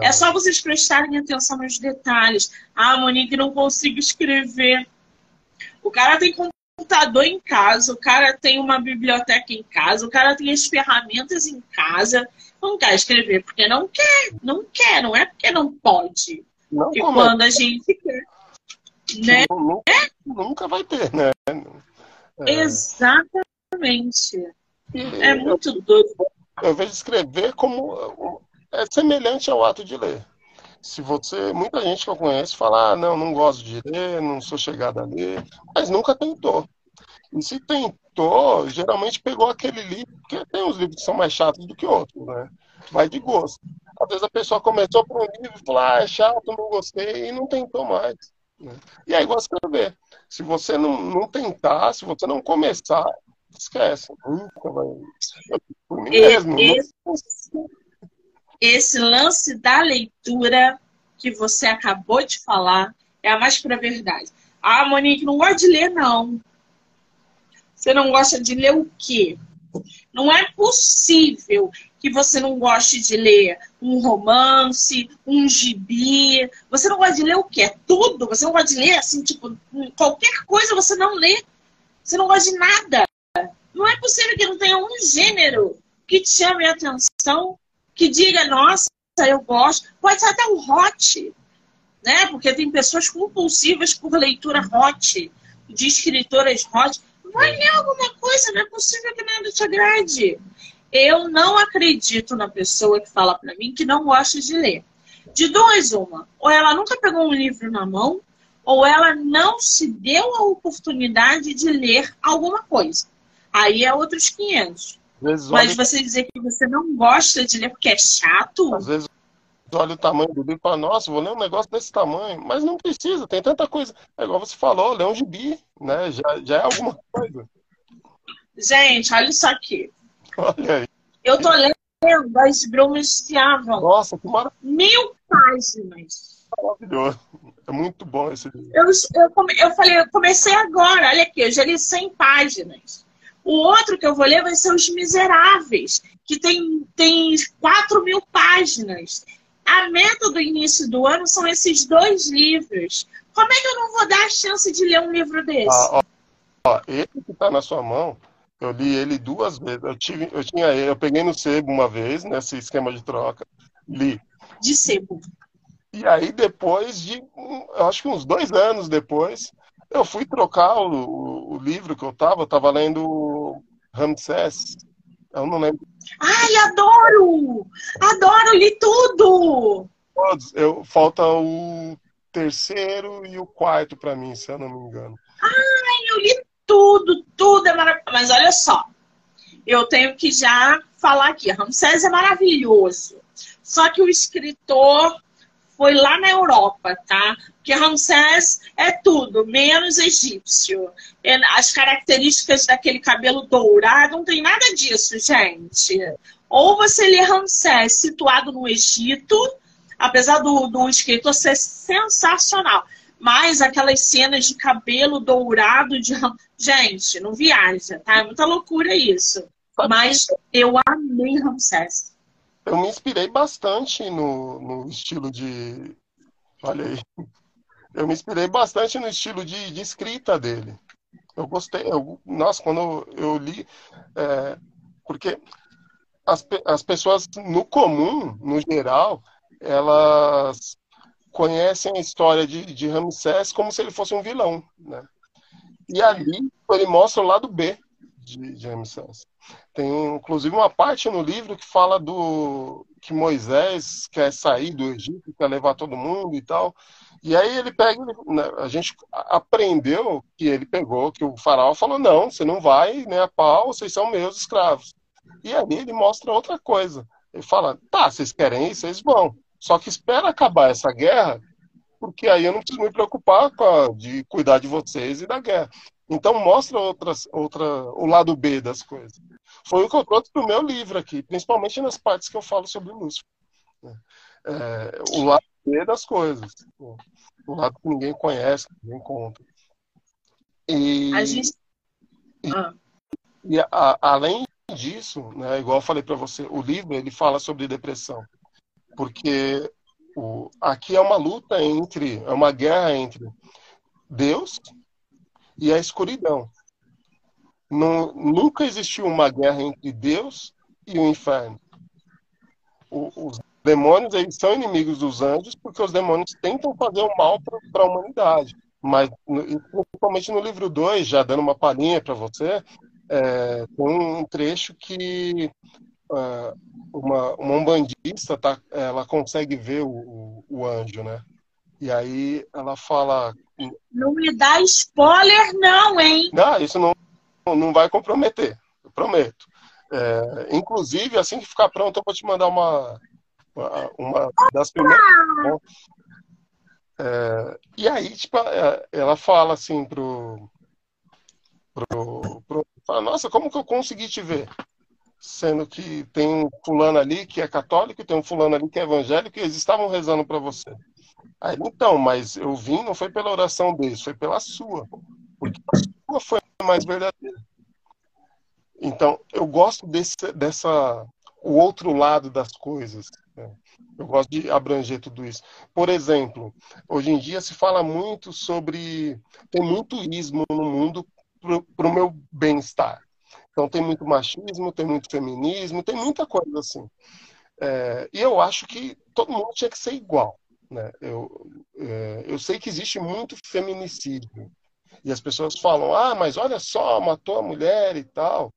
É só vocês prestarem atenção nos detalhes. Ah, Monique, não consigo escrever. O cara tem computador em casa, o cara tem uma biblioteca em casa, o cara tem as ferramentas em casa não quer escrever porque não quer, não quer, não é porque não pode. Não, e quando a gente quer, né? Nunca, nunca vai ter, né? É... Exatamente. É muito eu, doido. Eu vejo escrever como é semelhante ao ato de ler. Se você, muita gente que eu conheço fala, ah, não, não gosto de ler, não sou chegada a ler, mas nunca tentou. E se tentou, geralmente pegou aquele livro, porque tem uns livros que são mais chatos do que outros, né? Vai de gosto. Às vezes a pessoa começou por um livro e falou, ah, é chato, não gostei, e não tentou mais. Né? E aí você ver. Se você não, não tentar, se você não começar, esquece. Nunca vai. Por mim mesmo. Esse, esse lance da leitura que você acabou de falar é a mais pura verdade. Ah, Monique, não gosto de ler, não. Você não gosta de ler o quê? Não é possível que você não goste de ler um romance, um gibi. Você não gosta de ler o quê? É tudo? Você não gosta de ler, assim, tipo, qualquer coisa você não lê. Você não gosta de nada. Não é possível que não tenha um gênero que te chame a atenção, que diga, nossa, eu gosto. Pode ser até um hot. né? Porque tem pessoas compulsivas por leitura hot, de escritoras hot. Vai ler alguma coisa, não é possível que nada te agrade. Eu não acredito na pessoa que fala para mim que não gosta de ler. De duas, uma. Ou ela nunca pegou um livro na mão, ou ela não se deu a oportunidade de ler alguma coisa. Aí é outros 500. Mas você dizer que você não gosta de ler porque é chato. Às vezes olha o tamanho do livro e fala, nossa, vou ler um negócio desse tamanho. Mas não precisa, tem tanta coisa. É igual você falou, ler um gibi, né? Já, já é alguma coisa. Gente, olha isso aqui. Olha aí. Eu tô lendo as Brumas de Avon. Nossa, que maravilha. Mil páginas. Maravilhoso. É muito bom esse livro. Eu, eu, eu falei, eu comecei agora, olha aqui, eu já li 100 páginas. O outro que eu vou ler vai ser Os Miseráveis, que tem, tem 4 mil páginas. A meta do início do ano são esses dois livros. Como é que eu não vou dar a chance de ler um livro desse? Ah, ó, ó, esse que está na sua mão, eu li ele duas vezes. Eu, tive, eu tinha eu peguei no sebo uma vez, nesse esquema de troca, li. De sebo. E aí, depois de, eu acho que uns dois anos depois, eu fui trocar o, o, o livro que eu estava, eu estava lendo Ramsés. Eu não lembro. Ai, adoro! Adoro, li tudo! Eu, falta o terceiro e o quarto para mim, se eu não me engano. Ai, eu li tudo, tudo é maravilhoso. Mas olha só, eu tenho que já falar aqui. Ramsés é maravilhoso. Só que o escritor foi lá na Europa, tá? Porque Ramsés é tudo, menos egípcio. As características daquele cabelo dourado, não tem nada disso, gente. Ou você lê Ramsés situado no Egito, apesar do, do escritor ser sensacional. Mas aquelas cenas de cabelo dourado de. Gente, não viaja, tá? É muita loucura isso. Mas eu amei Ramsés eu me inspirei bastante no, no estilo de. Olha aí. Eu me inspirei bastante no estilo de, de escrita dele. Eu gostei. Eu, nossa, quando eu li. É, porque as, as pessoas, no comum, no geral, elas conhecem a história de, de Ramsés como se ele fosse um vilão. Né? E ali ele mostra o lado B de, de. Tem inclusive uma parte no livro que fala do que Moisés quer sair do Egito, quer levar todo mundo e tal. E aí ele pega, né, a gente aprendeu que ele pegou, que o faraó falou: não, você não vai nem a pau, vocês são meus escravos. E ali ele mostra outra coisa. Ele fala: tá, vocês querem ir, vocês vão. Só que espera acabar essa guerra, porque aí eu não preciso me preocupar a, de cuidar de vocês e da guerra. Então mostra outras, outra, o lado B das coisas. Foi o que eu trouxe para o meu livro aqui, principalmente nas partes que eu falo sobre Lúcifer. Né? É, o lado B das coisas. O lado que ninguém conhece, que ninguém conta. E, a gente... ah. e, e a, além disso, né, igual eu falei para você, o livro ele fala sobre depressão. Porque o, aqui é uma luta entre, é uma guerra entre Deus e a escuridão. Nunca existiu uma guerra entre Deus e o inferno. O, os demônios eles são inimigos dos anjos porque os demônios tentam fazer o mal para a humanidade. Mas, principalmente no livro 2, já dando uma palhinha para você, é, tem um trecho que uh, uma, uma umbandista tá, ela consegue ver o, o, anjo, né? E aí ela fala. Não me dá spoiler, não, hein? Não, isso não, não vai comprometer, eu prometo. É, inclusive, assim que ficar pronto, eu vou te mandar uma, uma, uma das primeiras. Né? É, e aí, tipo, é, ela fala assim pro, pro, pro fala, nossa, como que eu consegui te ver? Sendo que tem um fulano ali que é católico, tem um fulano ali que é evangélico, e eles estavam rezando para você. Aí, então, mas eu vim não foi pela oração deles, foi pela sua. Porque a sua foi mais verdadeira. Então, eu gosto desse, dessa o outro lado das coisas. Né? Eu gosto de abranger tudo isso. Por exemplo, hoje em dia se fala muito sobre. Tem muito ismo no mundo para o meu bem-estar. Então, tem muito machismo, tem muito feminismo, tem muita coisa assim. É, e eu acho que todo mundo tinha que ser igual. Né? Eu, é, eu sei que existe muito feminicídio. E as pessoas falam, ah, mas olha só, matou a mulher e tal.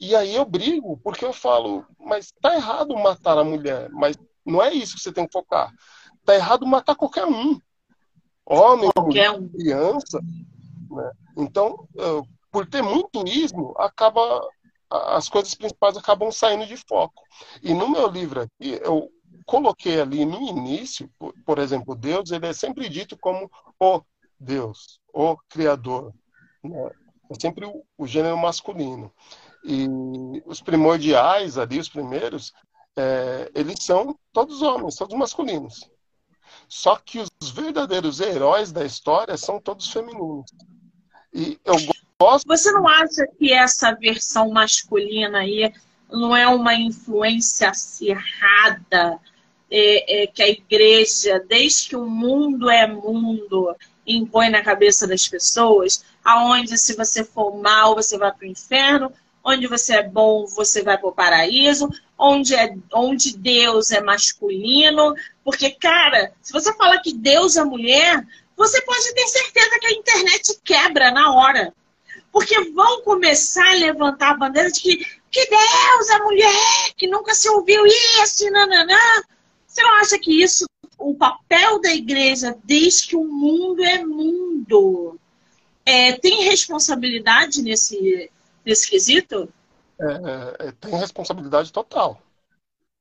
E aí eu brigo, porque eu falo, mas tá errado matar a mulher, mas não é isso que você tem que focar. Tá errado matar qualquer um. Homem, qualquer um. criança. Né? Então, por ter muito ismo, acaba as coisas principais acabam saindo de foco. E no meu livro aqui, eu coloquei ali no início, por, exemplo, Deus, ele é sempre dito como o Deus, o Criador. Né? É sempre o, o, gênero masculino. E os primordiais ali, os primeiros, é, eles são todos homens, todos masculinos. Só que os verdadeiros heróis da história são todos femininos. E eu gosto. Você não acha que essa versão masculina aí não é uma influência acirrada é, é, que a igreja, desde que o mundo é mundo, impõe na cabeça das pessoas, aonde se você for mal, você vai para o inferno, onde você é bom, você vai para o paraíso, onde, é, onde Deus é masculino. Porque, cara, se você fala que Deus é mulher, você pode ter certeza que a internet quebra na hora. Porque vão começar a levantar a bandeira de que, que Deus é mulher, que nunca se ouviu isso, nananã. Você não acha que isso, o papel da igreja, desde que o mundo é mundo, é, tem responsabilidade nesse, nesse quesito? É, é, tem responsabilidade total.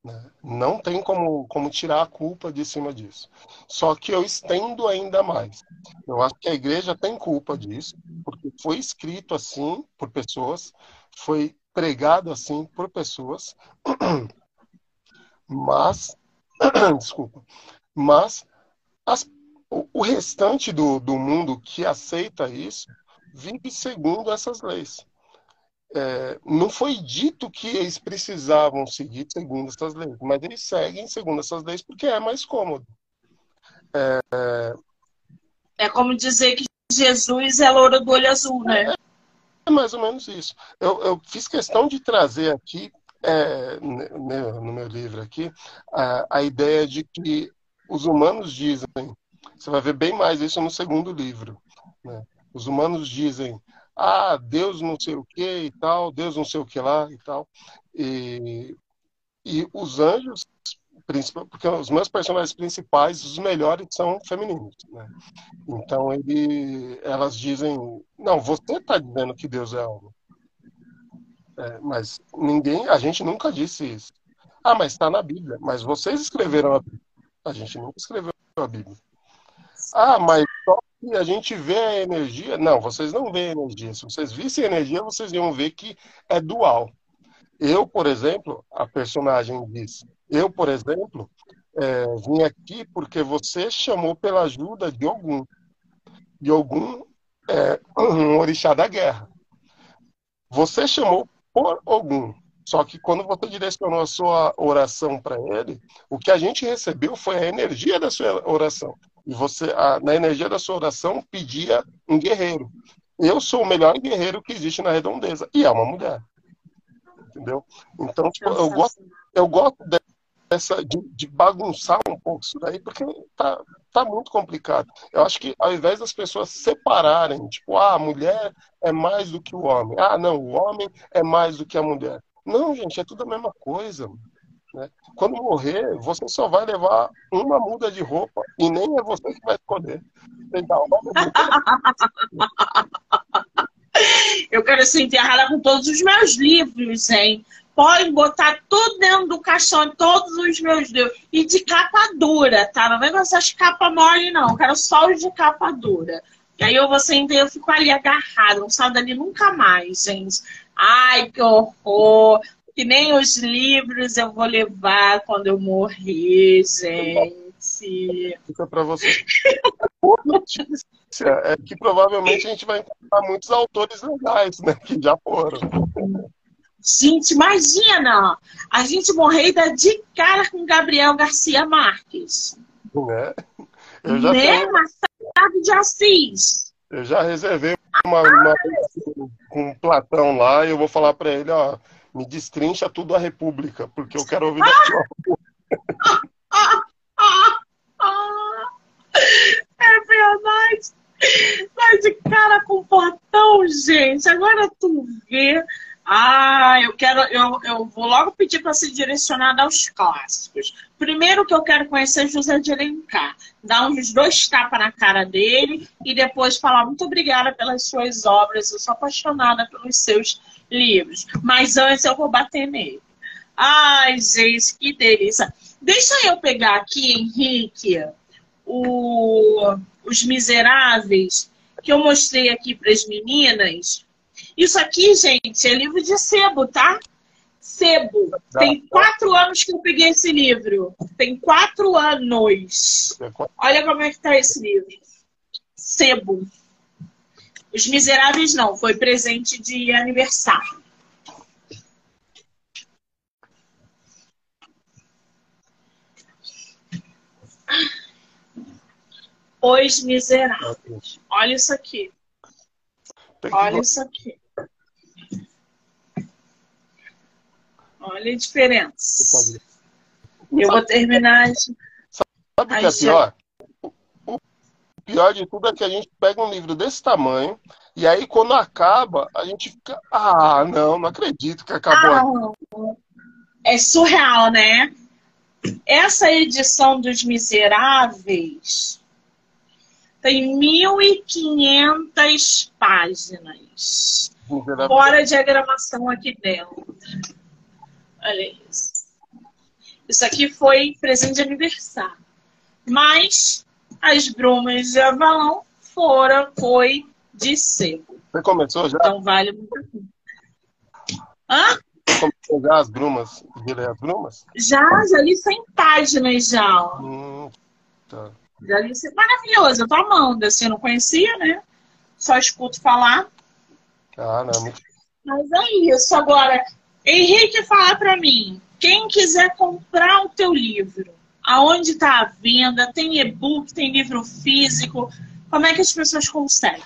Né? Não tem como, como tirar a culpa de cima disso. Só que eu estendo ainda mais. Eu acho que a igreja tem culpa disso, porque foi escrito assim por pessoas, foi pregado assim por pessoas, mas, desculpa, mas as, o, restante do, do mundo que aceita isso vive segundo essas leis é, não foi dito que eles precisavam seguir segundo essas leis, mas eles seguem segundo essas leis porque é mais cômodo. É, é como dizer que Jesus é louro do olho azul, né? É, mais ou menos isso. Eu, eu fiz questão de trazer aqui, é, no meu livro aqui, a, a ideia de que os humanos dizem, você vai ver bem mais isso no segundo livro, né? Os humanos dizem, ah, Deus não sei o que e tal, Deus não sei o que lá e tal. E, e os anjos, porque os meus personagens principais, os melhores são femininos, né? Então ele, elas dizem, não, você está dizendo que Deus é homem. É, mas ninguém, a gente nunca disse isso. Ah, mas está na Bíblia. Mas vocês escreveram a Bíblia. A gente nunca escreveu a Bíblia. Ah, mas só e a gente vê a energia. Não, vocês não veem energia. Se vocês vissem energia, vocês iam ver que é dual. Eu, por exemplo, a personagem diz: Eu, por exemplo, é, vim aqui porque você chamou pela ajuda de algum. De algum é, um orixá da guerra. Você chamou por algum. Só que quando você direcionou a sua oração para ele, o que a gente recebeu foi a energia da sua oração. E você, a, na energia da sua oração, pedia um guerreiro. Eu sou o melhor guerreiro que existe na redondeza. E é uma mulher. Entendeu? Então, tipo, eu gosto, eu gosto dessa, de, de, bagunçar um pouco isso daí, porque tá, tá muito complicado. Eu acho que ao invés das pessoas separarem, tipo, ah, a mulher é mais do que o homem. Ah, não, o homem é mais do que a mulher. Não, gente, é tudo a mesma coisa. Né? Quando morrer, você só vai levar uma muda de roupa e nem é você que vai escolher. Eu quero ser enterrada com todos os meus livros, hein? Pode botar tudo dentro do caixão, todos os meus livros. E de capa dura, tá? Não vem com essas capas mole, não. Eu quero só os de capa dura. E aí eu vou sentar, eu fico ali agarrada, não saio dali nunca mais, gente. Ai, que horror! que nem os livros eu vou levar quando eu morrer, gente. Fica para você. É que provavelmente a gente vai encontrar muitos autores legais, né? Que já foram. Gente, imagina! A gente morrer e dar de cara com Gabriel Garcia Marques. Né? Eu já né? Tenho... Machado de Assis. Eu já reservei uma, uma com Platão lá e eu vou falar para ele, ó, me destrincha tudo a República, porque eu quero ouvir ah! Ah, ah, É verdade. Mas de cara com o portão, gente, agora tu vê ah, eu quero, eu, eu vou logo pedir para ser direcionada aos clássicos. Primeiro que eu quero conhecer José de Alencar, dar uns dois tapas na cara dele e depois falar muito obrigada pelas suas obras. Eu sou apaixonada pelos seus livros, mas antes eu vou bater nele. Ai, gente, que delícia. Deixa eu pegar aqui, Henrique, o, os Miseráveis que eu mostrei aqui para as meninas. Isso aqui, gente, é livro de sebo, tá? Sebo. Tem quatro anos que eu peguei esse livro. Tem quatro anos. Olha como é que tá esse livro. Sebo. Os Miseráveis não, foi presente de aniversário. Os Miseráveis. Olha isso aqui. Olha isso aqui. Olha a diferença. Eu vou terminar. Sabe o que é pior? O pior de tudo é que a gente pega um livro desse tamanho e aí quando acaba, a gente fica. Ah, não, não acredito que acabou. Ah, é surreal, né? Essa edição dos Miseráveis tem 1.500 páginas. Fora a diagramação aqui dentro. Olha isso. Isso aqui foi presente de aniversário. Mas as brumas de Avalon foram, foi de sebo. Você começou já? Então vale muito a pena. Hã? Começou já as brumas? Virei as brumas? Já, já li 100 páginas já. Hum, tá. Já li Maravilhoso, eu tô amando. Assim, eu não conhecia, né? Só escuto falar. Ah, não. Mas é isso. Agora, Henrique, fala para mim. Quem quiser comprar o teu livro, aonde está a venda? Tem e-book, tem livro físico? Como é que as pessoas conseguem?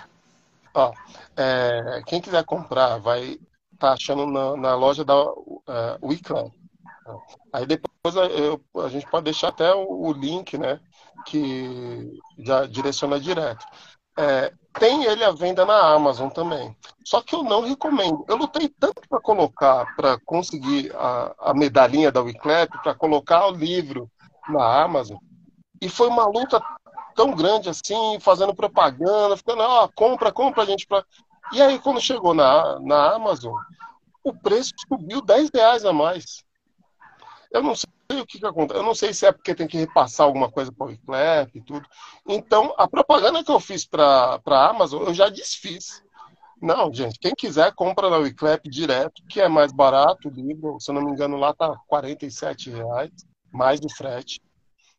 Ó, é, quem quiser comprar, vai tá achando na, na, loja da uh, Wiclan. Aí depois eu, a gente pode deixar até o, o link, né? Que já direciona direto. É, tem ele à venda na Amazon também. Só que eu não recomendo. Eu lutei tanto para colocar, para conseguir a, a, medalhinha da Wiclap, para colocar o livro na Amazon. E foi uma luta tão grande assim, fazendo propaganda, ficando, ó, oh, compra, compra, gente. Pra... E aí, quando chegou na, na Amazon, o preço subiu 10 reais a mais. Eu não sei o que, que acontece. Eu não sei se é porque tem que repassar alguma coisa para o Wiclap e tudo. Então, a propaganda que eu fiz para a Amazon, eu já desfiz. Não, gente, quem quiser, compra na Wiclap direto, que é mais barato o livro. Se eu não me engano, lá tá R$ reais, mais do frete.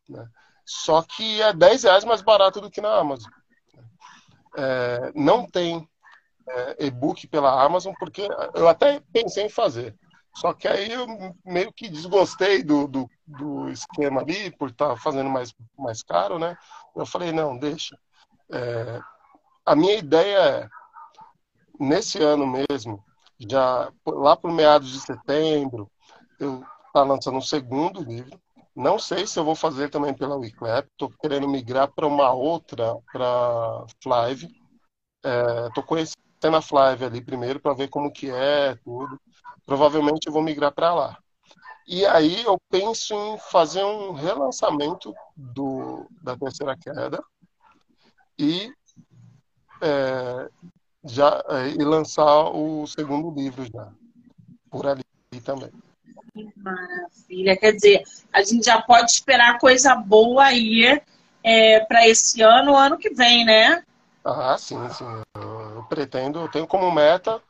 Né? Só que é 10 reais mais barato do que na Amazon. É, não tem é, e-book pela Amazon, porque eu até pensei em fazer. Só que aí eu meio que desgostei do, do, do esquema ali, por estar tá fazendo mais, mais caro, né? Eu falei, não, deixa. É, a minha ideia é, nesse ano mesmo, já lá para meados de setembro, eu tá lançando um segundo livro. Não sei se eu vou fazer também pela Wiclap. Estou querendo migrar para uma outra, para Flive. Estou é, conhecendo a Flive ali primeiro para ver como que é tudo provavelmente eu vou migrar para lá. E aí eu penso em fazer um relançamento do, da terceira queda e é, já é, e lançar o segundo livro já por ali também. Que maravilha! Quer dizer, a gente já pode esperar coisa boa aí é, para esse ano, ano que vem, né? Ah, sim, sim. Eu pretendo, eu tenho como meta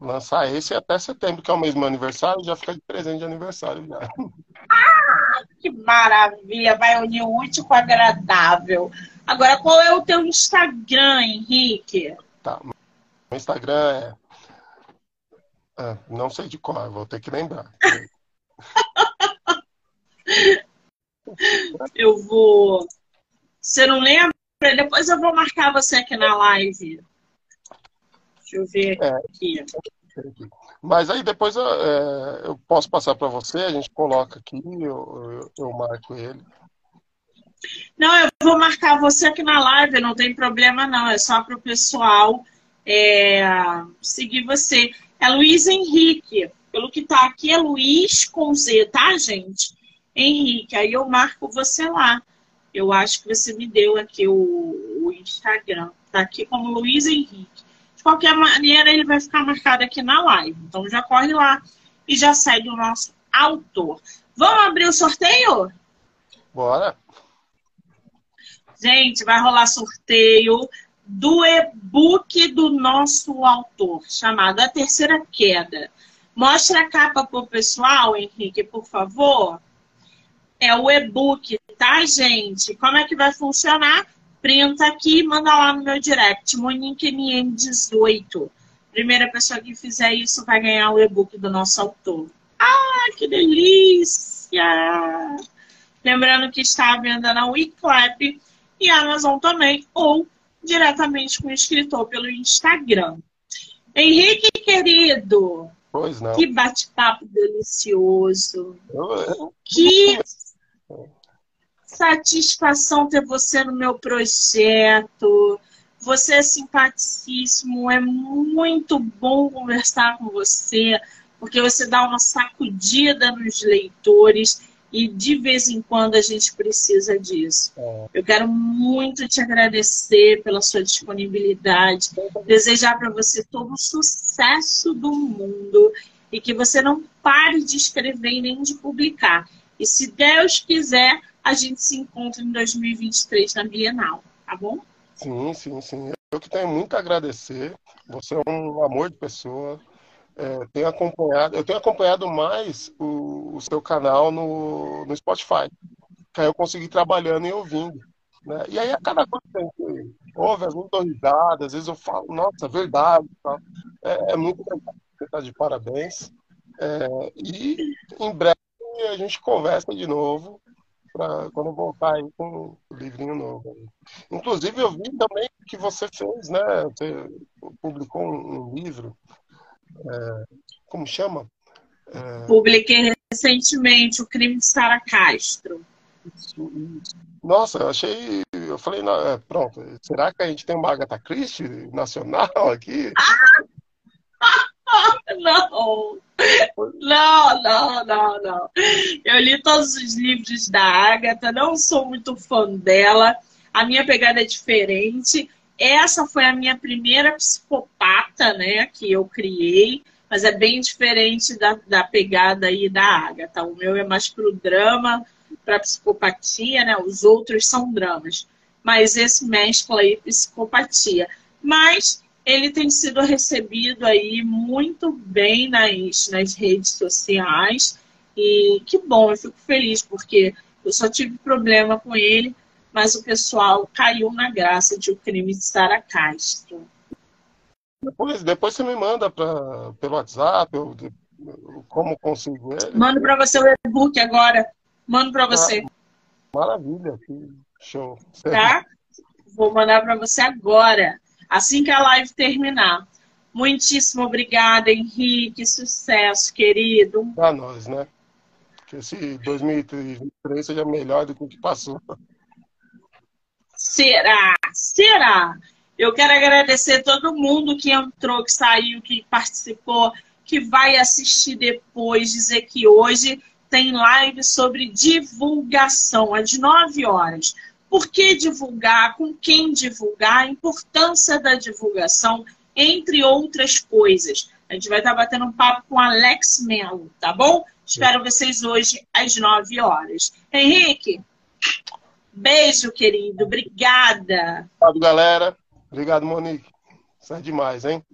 Lançar esse até setembro, que é o mesmo aniversário, já fica de presente de aniversário já. Ah, que maravilha! Vai unir o útil com o agradável. Agora, qual é o teu Instagram, Henrique? Tá. Meu Instagram é. Ah, não sei de qual, vou ter que lembrar. eu vou. Você não lembra? Depois eu vou marcar você aqui na live. Deixa eu ver é. aqui. Mas aí depois eu, é, eu posso passar para você, a gente coloca aqui, eu, eu, eu, marco ele. Não, eu vou marcar você aqui na live, não tem problema não, é só para o pessoal é, seguir você. É Luiz Henrique. Pelo que tá aqui é Luiz com Z, tá, gente? Henrique. Aí eu marco você lá. Eu acho que você me deu aqui o, o Instagram. Tá aqui como Luiz Henrique. Qualquer maneira, ele vai ficar marcado aqui na live. Então já corre lá e já segue o nosso autor. Vamos abrir o sorteio? Bora! Gente, vai rolar sorteio do e-book do nosso autor, chamado A Terceira Queda. Mostra a capa para o pessoal, Henrique, por favor. É o e-book, tá, gente? Como é que vai funcionar? Printa aqui e manda lá no meu direct, Monique NM18. Primeira pessoa que fizer isso vai ganhar o e-book do nosso autor. Ah, que delícia! Lembrando que está à venda na Wiclap e Amazon também, ou diretamente com o escritor pelo Instagram. Henrique, querido, Pois não. Que bate-papo delicioso. Que satisfação ter você no meu projeto. Você é simpaticíssimo, é muito bom conversar com você, porque você dá uma sacudida nos leitores e de vez em quando a gente precisa disso. É. Eu quero muito te agradecer pela sua disponibilidade, desejar para você todo o sucesso do mundo e que você não pare de escrever nem de publicar. E se Deus quiser, a gente se encontra em 2023 na Bienal, tá bom? Sim, sim, sim. Eu que tenho muito a agradecer. Você é um amor de pessoa é, tenho acompanhado, eu tenho acompanhado mais o, o, seu canal no, no Spotify, que aí eu consegui trabalhando e ouvindo. Né? E aí a cada coisa que gente ouve, as muitas risadas, às vezes eu falo, nossa, verdade. Tá? É, é, muito legal, você está de parabéns. É, e em breve a gente conversa de novo para quando voltar aí com o livrinho novo. Inclusive eu vi também que você fez, né? Você publicou um, um livro é, como chama? É... Publiquei recentemente o crime de Sara Castro. Nossa, eu achei. Eu falei, não, é, pronto, será que a gente tem uma Agatha Christie nacional aqui? Não, não, não, não, não. Eu li todos os livros da Agatha, não sou muito fã dela. A minha pegada é diferente. Essa foi a minha primeira psicopata, né, que eu criei, mas é bem diferente da, da pegada aí da Agatha. O meu é mais pro drama, para psicopatia, né? Os outros são dramas. Mas esse mescla aí psicopatia. Mas ele tem sido recebido aí muito bem nas, nas redes sociais. E que bom, eu fico feliz, porque eu só tive problema com ele mas o pessoal caiu na graça de o crime de Sara Castro. Depois, depois você me manda pra, pelo WhatsApp, eu, como conseguir. Mando para você o e-book agora. Mando para você. Ah, maravilha, que show. Tá? Vou mandar para você agora, assim que a live terminar. Muitíssimo obrigada, Henrique. Sucesso, querido. Para nós, né? Que esse 2023 seja melhor do que o que passou. Será? Será? Eu quero agradecer todo mundo que entrou, que saiu, que participou, que vai assistir depois, dizer que hoje tem live sobre divulgação, às 9 horas. Por que divulgar? Com quem divulgar? A importância da divulgação, entre outras coisas. A gente vai estar batendo um papo com Alex Melo, tá bom? Espero vocês hoje às 9 horas. Henrique, Beijo, querido. Obrigada. Obrigado, galera. Obrigado, Monique. Isso é demais, hein?